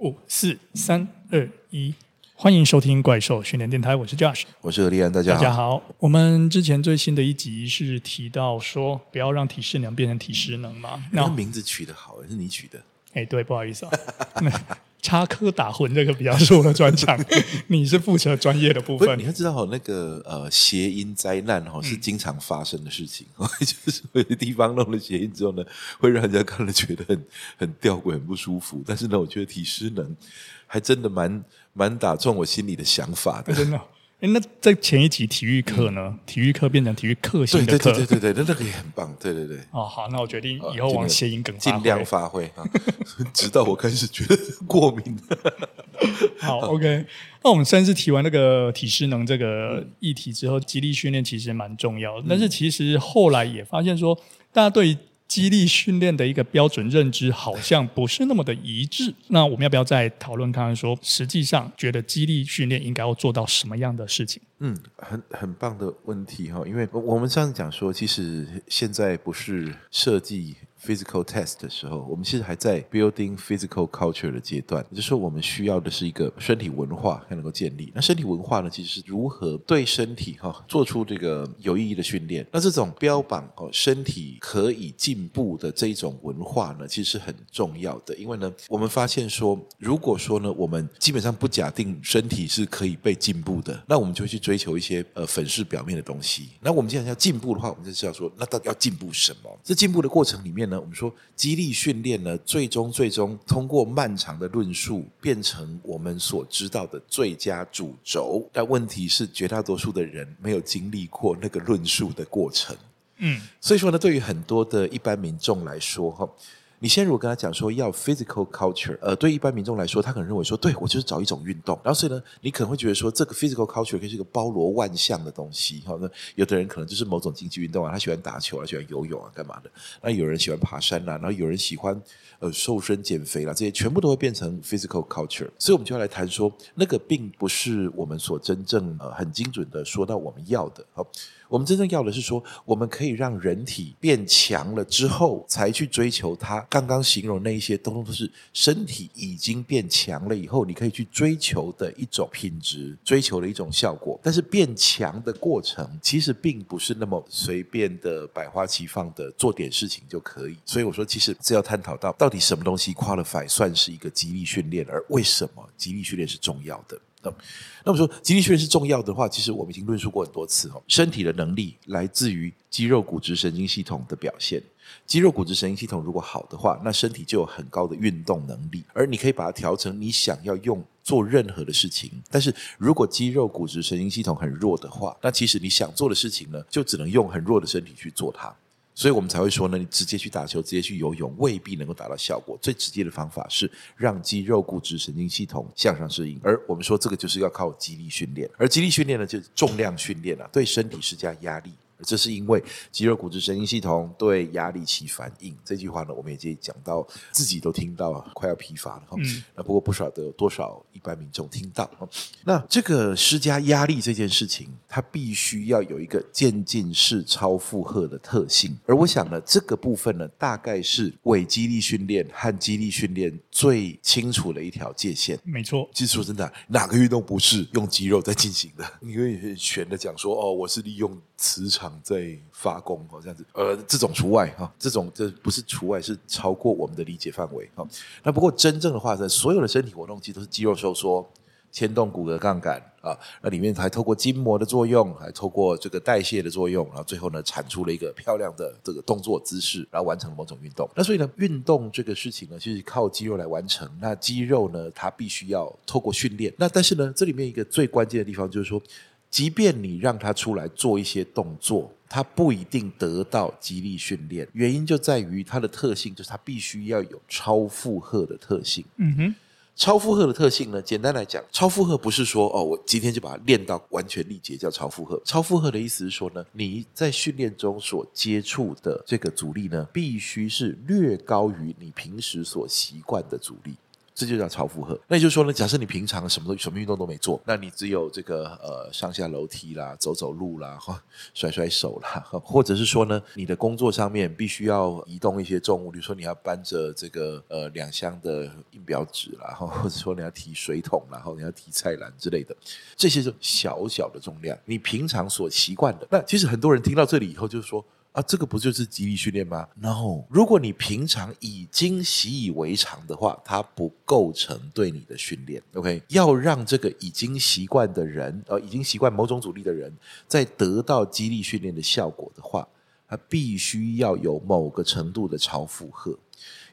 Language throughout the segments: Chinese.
五四三二一，欢迎收听怪兽训练电台，我是 Josh，我是何立安，大家好。大家好，我们之前最新的一集是提到说，不要让体适能变成体适能嘛。那名字取得好，是你取的？哎，对，不好意思啊。插科打诨，这个比较是我的专长。你是负责专业的部分。你要知道那个呃，谐音灾难哈是经常发生的事情。嗯、就是有些地方弄了谐音之后呢，会让人家看了觉得很很吊诡、很不舒服。但是呢，我觉得体师能还真的蛮蛮打中我心里的想法的。真的。哎，那在前一集体育课呢？体育课变成体育课性的课，对对对对对，那那个也很棒，对对对。哦，好，那我决定以后往谐音梗尽量发挥啊，直到我开始觉得过敏。好，OK。那我们上次提完那个体适能这个议题之后，肌力训练其实蛮重要的，但是其实后来也发现说，大家对激励训练的一个标准认知好像不是那么的一致。那我们要不要再讨论看看说，实际上觉得激励训练应该要做到什么样的事情？嗯，很很棒的问题哈，因为我们上次讲说，其实现在不是设计。Physical test 的时候，我们其实还在 building physical culture 的阶段，也就是说，我们需要的是一个身体文化才能够建立。那身体文化呢，其实是如何对身体哈做出这个有意义的训练。那这种标榜哦身体可以进步的这一种文化呢，其实是很重要的。因为呢，我们发现说，如果说呢，我们基本上不假定身体是可以被进步的，那我们就去追求一些呃粉饰表面的东西。那我们既然要进步的话，我们就是要说，那到底要进步什么？这进步的过程里面。我们说激励训练呢，最终最终通过漫长的论述，变成我们所知道的最佳主轴。但问题是，绝大多数的人没有经历过那个论述的过程。嗯，所以说呢，对于很多的一般民众来说，哈。你先如果跟他讲说要 physical culture，呃，对一般民众来说，他可能认为说，对我就是找一种运动。然后所以呢，你可能会觉得说，这个 physical culture 可以是一个包罗万象的东西。哈，那有的人可能就是某种竞技运动啊，他喜欢打球啊，喜欢游泳啊，干嘛的？那有人喜欢爬山啊，然后有人喜欢呃瘦身减肥啦，这些全部都会变成 physical culture。所以我们就要来谈说，那个并不是我们所真正呃很精准的说到我们要的。好。我们真正要的是说，我们可以让人体变强了之后，才去追求它。刚刚形容那一些，通通都是身体已经变强了以后，你可以去追求的一种品质，追求的一种效果。但是变强的过程，其实并不是那么随便的百花齐放的做点事情就可以。所以我说，其实这要探讨到，到底什么东西 qualify 算是一个肌力训练，而为什么肌力训练是重要的。那那么说，肌力训练是重要的话，其实我们已经论述过很多次哦。身体的能力来自于肌肉、骨质、神经系统的表现。肌肉、骨质、神经系统如果好的话，那身体就有很高的运动能力，而你可以把它调成你想要用做任何的事情。但是如果肌肉、骨质、神经系统很弱的话，那其实你想做的事情呢，就只能用很弱的身体去做它。所以我们才会说呢，你直接去打球，直接去游泳，未必能够达到效果。最直接的方法是让肌肉、骨质、神经系统向上适应。而我们说这个就是要靠肌力训练，而肌力训练呢，就是重量训练啊，对身体施加压力。这是因为肌肉、骨质、神经系统对压力起反应。这句话呢，我们已经讲到自己都听到快要疲乏了。嗯。那不过不晓得有多少一般民众听到。那这个施加压力这件事情，它必须要有一个渐进式超负荷的特性。而我想呢，这个部分呢，大概是伪肌力训练和肌力训练最清楚的一条界限。没错。其实说真的，哪个运动不是用肌肉在进行的？你可以选的讲说，哦，我是利用磁场。在发功哦，这样子，呃，这种除外哈，这种这不是除外，是超过我们的理解范围哈。那不过真正的话呢，所有的身体活动其实都是肌肉收缩、牵动骨骼杠杆啊，那里面还透过筋膜的作用，还透过这个代谢的作用，然后最后呢，产出了一个漂亮的这个动作姿势，然后完成了某种运动。那所以呢，运动这个事情呢，其实靠肌肉来完成。那肌肉呢，它必须要透过训练。那但是呢，这里面一个最关键的地方就是说。即便你让他出来做一些动作，他不一定得到激励训练。原因就在于它的特性，就是它必须要有超负荷的特性。嗯哼，超负荷的特性呢，简单来讲，超负荷不是说哦，我今天就把它练到完全力竭叫超负荷。超负荷的意思是说呢，你在训练中所接触的这个阻力呢，必须是略高于你平时所习惯的阻力。这就叫超负荷。那也就是说呢，假设你平常什么都什么运动都没做，那你只有这个呃上下楼梯啦、走走路啦、甩甩手啦，或者是说呢，你的工作上面必须要移动一些重物，比如说你要搬着这个呃两箱的印表纸啦，或者说你要提水桶，然后你要提菜篮之类的，这些是小小的重量，你平常所习惯的。那其实很多人听到这里以后，就是说。啊，这个不就是肌力训练吗？No，如果你平常已经习以为常的话，它不构成对你的训练。OK，要让这个已经习惯的人，呃，已经习惯某种阻力的人，在得到肌力训练的效果的话，他必须要有某个程度的超负荷。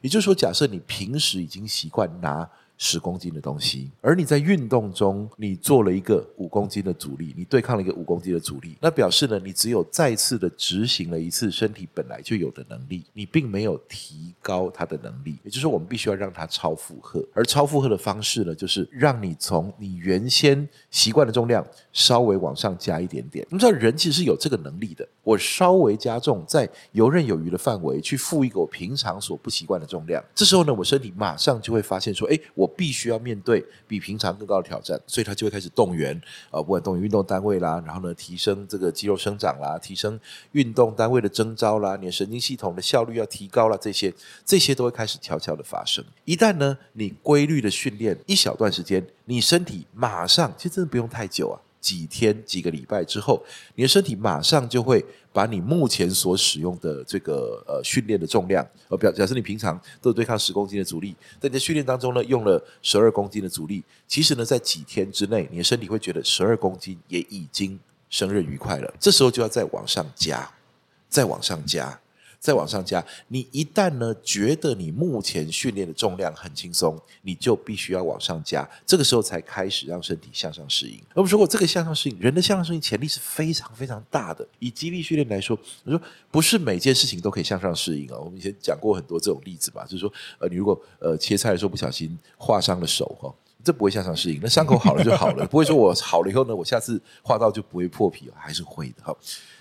也就是说，假设你平时已经习惯拿。十公斤的东西，而你在运动中，你做了一个五公斤的阻力，你对抗了一个五公斤的阻力，那表示呢，你只有再次的执行了一次身体本来就有的能力，你并没有提高它的能力。也就是，我们必须要让它超负荷，而超负荷的方式呢，就是让你从你原先习惯的重量稍微往上加一点点。你知道，人其实是有这个能力的，我稍微加重，在游刃有余的范围去负一个我平常所不习惯的重量，这时候呢，我身体马上就会发现说，哎，我。必须要面对比平常更高的挑战，所以他就会开始动员啊，不管动员运动单位啦，然后呢，提升这个肌肉生长啦，提升运动单位的征召啦，你的神经系统的效率要提高了，这些这些都会开始悄悄的发生。一旦呢，你规律的训练一小段时间，你身体马上，其实真的不用太久啊。几天、几个礼拜之后，你的身体马上就会把你目前所使用的这个呃训练的重量，呃，表假设你平常都对抗十公斤的阻力，在你的训练当中呢，用了十二公斤的阻力，其实呢，在几天之内，你的身体会觉得十二公斤也已经胜任愉快了。这时候就要再往上加，再往上加。再往上加，你一旦呢觉得你目前训练的重量很轻松，你就必须要往上加，这个时候才开始让身体向上适应。我们说过，这个向上适应，人的向上适应潜力是非常非常大的。以肌力训练来说，我说不是每件事情都可以向上适应啊。我们以前讲过很多这种例子吧，就是说，呃，你如果呃切菜的时候不小心划伤了手哈，这不会向上适应。那伤口好了就好了，不会说我好了以后呢，我下次划到就不会破皮了，还是会的哈。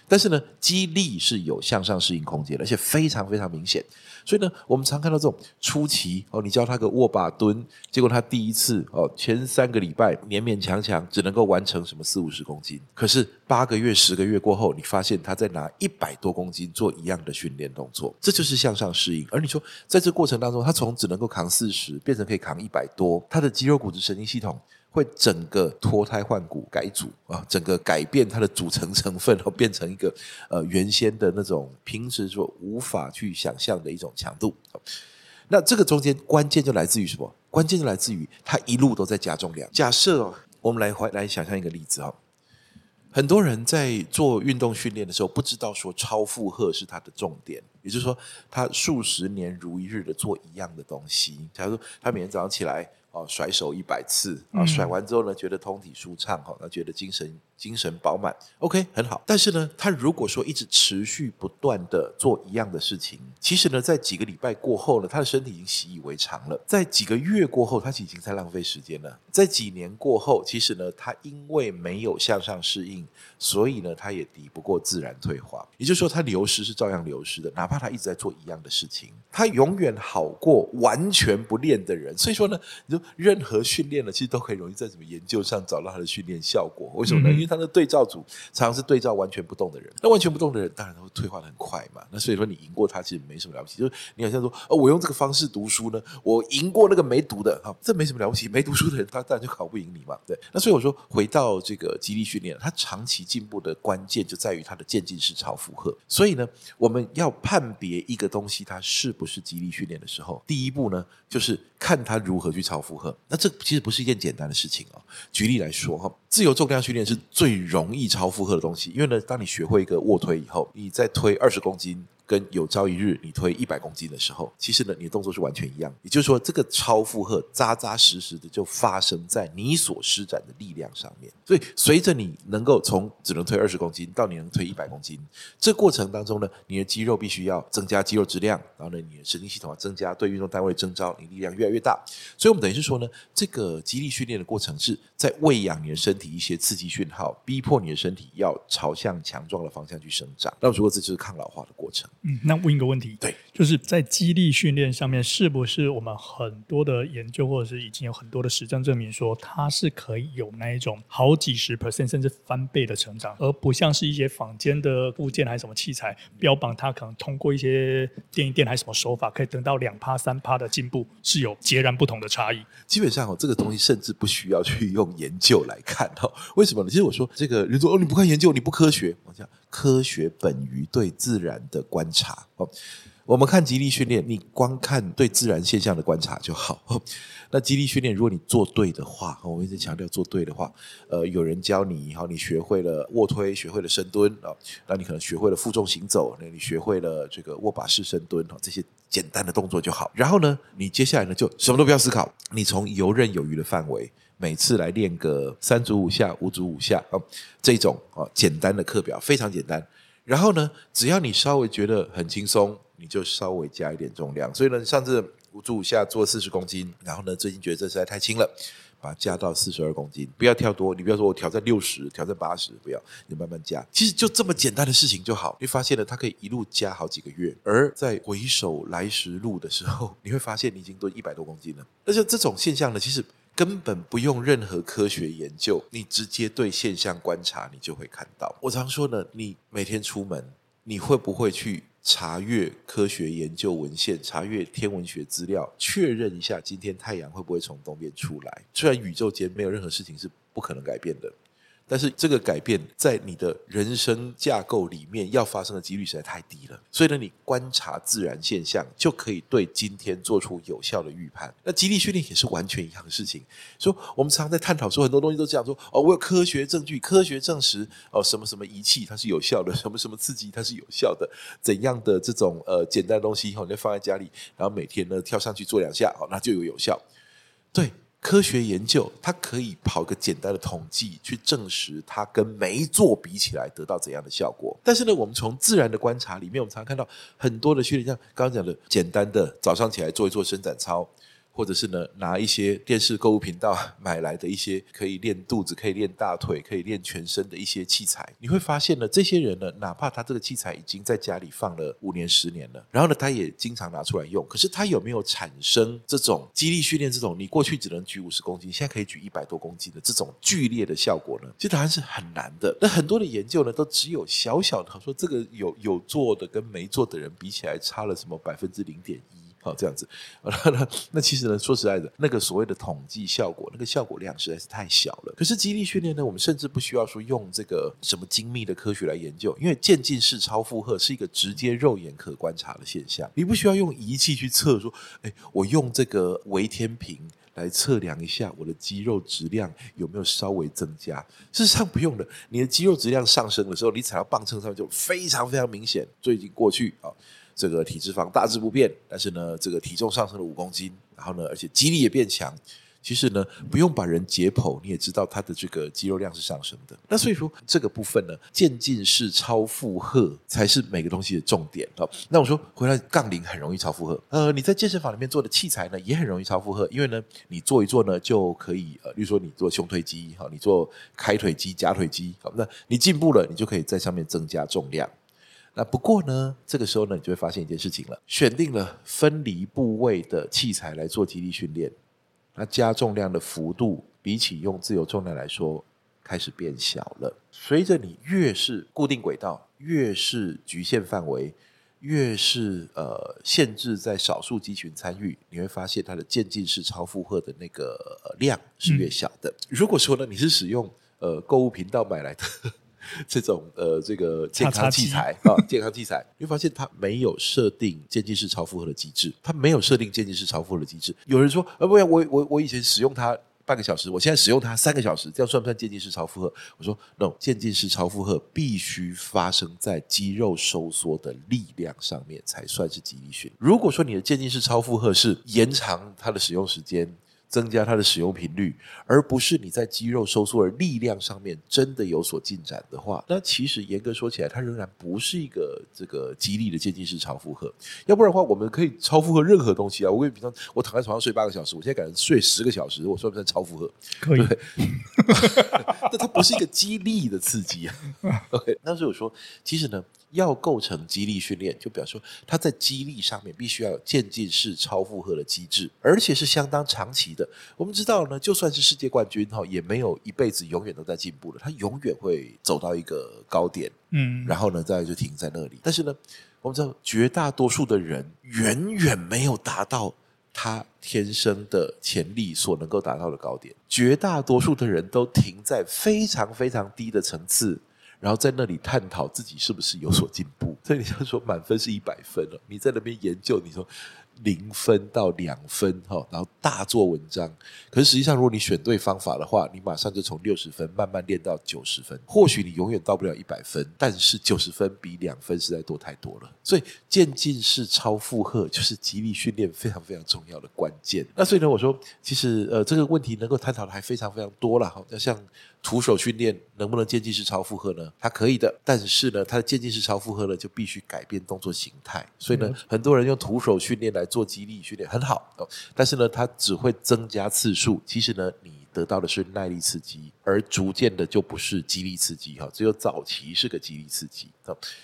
但是呢，肌力是有向上适应空间，而且非常非常明显。所以呢，我们常看到这种初期哦，你教他个握把蹲，结果他第一次哦，前三个礼拜勉勉强强只能够完成什么四五十公斤，可是八个月、十个月过后，你发现他在拿一百多公斤做一样的训练动作，这就是向上适应。而你说，在这过程当中，他从只能够扛四十变成可以扛一百多，他的肌肉、骨质、神经系统。会整个脱胎换骨改组啊，整个改变它的组成成分，然后变成一个呃原先的那种平时说无法去想象的一种强度。那这个中间关键就来自于什么？关键就来自于它一路都在加重量。假设哦，我们来回来想象一个例子哈，很多人在做运动训练的时候，不知道说超负荷是他的重点，也就是说，他数十年如一日的做一样的东西。假如说他每天早上起来。哦，甩手一百次啊，甩完之后呢，觉得通体舒畅，哈，那觉得精神精神饱满，OK，很好。但是呢，他如果说一直持续不断的做一样的事情，其实呢，在几个礼拜过后呢，他的身体已经习以为常了。在几个月过后，他已经在浪费时间了。在几年过后，其实呢，他因为没有向上适应，所以呢，他也抵不过自然退化。也就是说，他流失是照样流失的，哪怕他一直在做一样的事情，他永远好过完全不练的人。所以说呢，你说任何训练呢，其实都很容易在什么研究上找到它的训练效果。为什么呢？因为它的对照组常常是对照完全不动的人，那完全不动的人当然都会退化的很快嘛。那所以说你赢过他其实没什么了不起，就是你好像说哦，我用这个方式读书呢，我赢过那个没读的，哈，这没什么了不起。没读书的人他当然就考不赢你嘛。对，那所以我说回到这个激励训练，它长期进步的关键就在于它的渐进式超负荷。所以呢，我们要判别一个东西它是不是激励训练的时候，第一步呢就是看它如何去超负荷。那这其实不是一件简单的事情啊。举例来说哈，自由重量训练是最容易超负荷的东西，因为呢，当你学会一个卧推以后，你再推二十公斤。跟有朝一日你推一百公斤的时候，其实呢，你的动作是完全一样。也就是说，这个超负荷扎扎实实的就发生在你所施展的力量上面。所以，随着你能够从只能推二十公斤到你能推一百公斤，这过程当中呢，你的肌肉必须要增加肌肉质量，然后呢，你的神经系统要增加对运动单位征召，你力量越来越大。所以我们等于是说呢，这个肌力训练的过程是在喂养你的身体一些刺激讯号，逼迫你的身体要朝向强壮的方向去生长。那如果这就是抗老化的过程。嗯，那问一个问题，对，就是在激励训练上面，是不是我们很多的研究，或者是已经有很多的实证证明说，它是可以有那一种好几十 percent 甚至翻倍的成长，而不像是一些坊间的部件还是什么器材标榜它可能通过一些电一电还是什么手法，可以得到两趴三趴的进步，是有截然不同的差异。基本上哦，这个东西甚至不需要去用研究来看哦。为什么呢？其实我说这个人说哦，你不看研究，你不科学。我讲科学本于对自然的观察哦。我们看肌力训练，你光看对自然现象的观察就好。那肌力训练，如果你做对的话，我一直强调做对的话，呃，有人教你，好，你学会了卧推，学会了深蹲啊，那你可能学会了负重行走，那你学会了这个握把式深蹲，这些简单的动作就好。然后呢，你接下来呢，就什么都不要思考，你从游刃有余的范围，每次来练个三组五下，五组五下啊，这种啊简单的课表非常简单。然后呢，只要你稍微觉得很轻松。你就稍微加一点重量，所以呢，上次五组下做四十公斤，然后呢，最近觉得这实在太轻了，把它加到四十二公斤，不要跳多，你不要说我挑战六十，挑战八十，不要，你慢慢加。其实就这么简单的事情就好，你发现了它可以一路加好几个月，而在回首来时路的时候，你会发现你已经都一百多公斤了。而且这种现象呢，其实根本不用任何科学研究，你直接对现象观察，你就会看到。我常说呢，你每天出门，你会不会去？查阅科学研究文献，查阅天文学资料，确认一下今天太阳会不会从东边出来。虽然宇宙间没有任何事情是不可能改变的。但是这个改变在你的人生架构里面要发生的几率实在太低了，所以呢，你观察自然现象就可以对今天做出有效的预判。那肌力训练也是完全一样的事情。说我们常常在探讨说很多东西都这样说哦，我有科学证据，科学证实哦什么什么仪器它是有效的，什么什么刺激它是有效的，怎样的这种呃简单的东西以后，你就放在家里，然后每天呢跳上去做两下哦，那就有有效。对。科学研究，它可以跑个简单的统计，去证实它跟没做比起来得到怎样的效果。但是呢，我们从自然的观察里面，我们常常看到很多的训练，像刚刚讲的简单的早上起来做一做伸展操。或者是呢，拿一些电视购物频道买来的一些可以练肚子、可以练大腿、可以练全身的一些器材，你会发现呢，这些人呢，哪怕他这个器材已经在家里放了五年、十年了，然后呢，他也经常拿出来用，可是他有没有产生这种肌力训练这种你过去只能举五十公斤，现在可以举一百多公斤的这种剧烈的效果呢？其实答案是很难的。那很多的研究呢，都只有小小的说这个有有做的跟没做的人比起来差了什么百分之零点一。好，这样子，那那其实呢，说实在的，那个所谓的统计效果，那个效果量实在是太小了。可是肌力训练呢，我们甚至不需要说用这个什么精密的科学来研究，因为渐进式超负荷是一个直接肉眼可观察的现象，你不需要用仪器去测，说，哎，我用这个微天平来测量一下我的肌肉质量有没有稍微增加。事实上不用的，你的肌肉质量上升的时候，你踩到磅秤上面就非常非常明显。最近过去啊。这个体脂肪大致不变，但是呢，这个体重上升了五公斤，然后呢，而且肌力也变强。其实呢，不用把人解剖，你也知道他的这个肌肉量是上升的。那所以说，这个部分呢，渐进式超负荷才是每个东西的重点。好，那我说回来，杠铃很容易超负荷。呃，你在健身房里面做的器材呢，也很容易超负荷，因为呢，你做一做呢，就可以呃，比如说你做胸推肌，好，你做开腿肌、夹腿肌，好，那你进步了，你就可以在上面增加重量。那不过呢，这个时候呢，你就会发现一件事情了：选定了分离部位的器材来做肌力训练，那加重量的幅度比起用自由重量来说，开始变小了。随着你越是固定轨道，越是局限范围，越是呃限制在少数肌群参与，你会发现它的渐进式超负荷的那个量是越小的。嗯、如果说呢，你是使用呃购物频道买来的。这种呃，这个健康器材啊，健康器材，你会发现它没有设定渐进式超负荷的机制，它没有设定渐进式超负荷的机制。有人说，呃，不要，我我我以前使用它半个小时，我现在使用它三个小时，这样算不算渐进式超负荷？我说，no，渐进式超负荷必须发生在肌肉收缩的力量上面才算是肌力训。如果说你的渐进式超负荷是延长它的使用时间。增加它的使用频率，而不是你在肌肉收缩的力量上面真的有所进展的话，那其实严格说起来，它仍然不是一个这个激励的渐进式超负荷。要不然的话，我们可以超负荷任何东西啊。我跟你比方，我躺在床上睡八个小时，我现在改成睡十个小时，我算不算超负荷？可以。但它不是一个激励的刺激啊。OK，那所以我说，其实呢，要构成肌力训练，就比方说它在肌力上面必须要有渐进式超负荷的机制，而且是相当长期的。我们知道呢，就算是世界冠军哈，也没有一辈子永远都在进步的，他永远会走到一个高点，嗯，然后呢，再就停在那里。但是呢，我们知道绝大多数的人远远没有达到他天生的潜力所能够达到的高点，绝大多数的人都停在非常非常低的层次。然后在那里探讨自己是不是有所进步，所以你就说满分是一百分了，你在那边研究，你说。零分到两分哈，然后大做文章。可是实际上，如果你选对方法的话，你马上就从六十分慢慢练到九十分。或许你永远到不了一百分，但是九十分比两分实在多太多了。所以渐进式超负荷就是极力训练非常非常重要的关键。那所以呢，我说其实呃这个问题能够探讨的还非常非常多了哈。那像徒手训练能不能渐进式超负荷呢？它可以的，但是呢，它的渐进式超负荷呢就必须改变动作形态。所以呢，很多人用徒手训练来。做肌力训练很好哦，但是呢，它只会增加次数。其实呢，你得到的是耐力刺激，而逐渐的就不是肌力刺激哈。只有早期是个肌力刺激。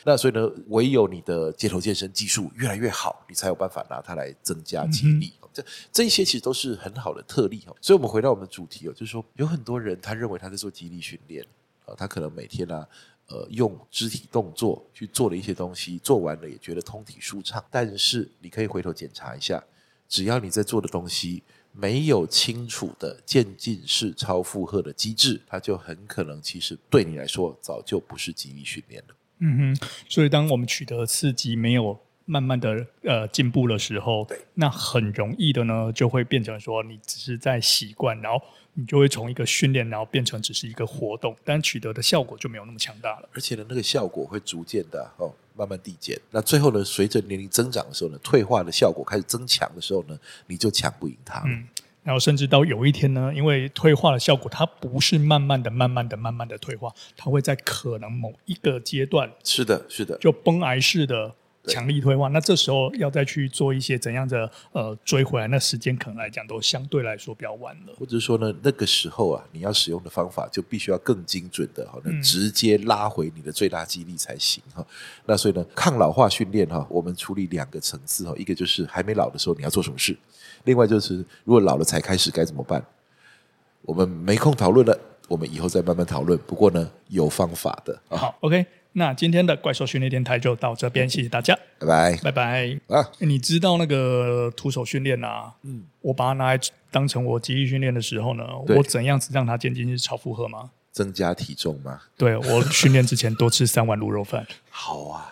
那所以呢，唯有你的街头健身技术越来越好，你才有办法拿它来增加肌力。这这一些其实都是很好的特例哦。所以我们回到我们的主题哦，就是说有很多人他认为他在做肌力训练啊，他可能每天呢。呃，用肢体动作去做了一些东西，做完了也觉得通体舒畅。但是你可以回头检查一下，只要你在做的东西没有清楚的渐进式超负荷的机制，它就很可能其实对你来说早就不是肌力训练了。嗯哼，所以当我们取得刺激没有慢慢的呃进步的时候，对，那很容易的呢就会变成说你只是在习惯，然后。你就会从一个训练，然后变成只是一个活动，但取得的效果就没有那么强大了。而且呢，那个效果会逐渐的哦，慢慢递减。那最后呢，随着年龄增长的时候呢，退化的效果开始增强的时候呢，你就抢不赢它。嗯，然后甚至到有一天呢，因为退化的效果，它不是慢慢的、慢慢的、慢慢的退化，它会在可能某一个阶段，是的，是的，就崩癌式的。强力退化，那这时候要再去做一些怎样的呃追回来，那时间可能来讲都相对来说比较晚了。或者说呢，那个时候啊，你要使用的方法就必须要更精准的，哈，能直接拉回你的最大肌力才行哈。嗯、那所以呢，抗老化训练哈，我们处理两个层次哈，一个就是还没老的时候你要做什么事，另外就是如果老了才开始该怎么办。我们没空讨论了，我们以后再慢慢讨论。不过呢，有方法的。好，OK。那今天的怪兽训练电台就到这边，谢谢大家，拜拜，拜拜。啊，你知道那个徒手训练啊？嗯，我把它拿来当成我极力训练的时候呢，我怎样子让它渐进是超负荷吗？增加体重吗？对，我训练之前多吃三碗卤肉饭。好啊。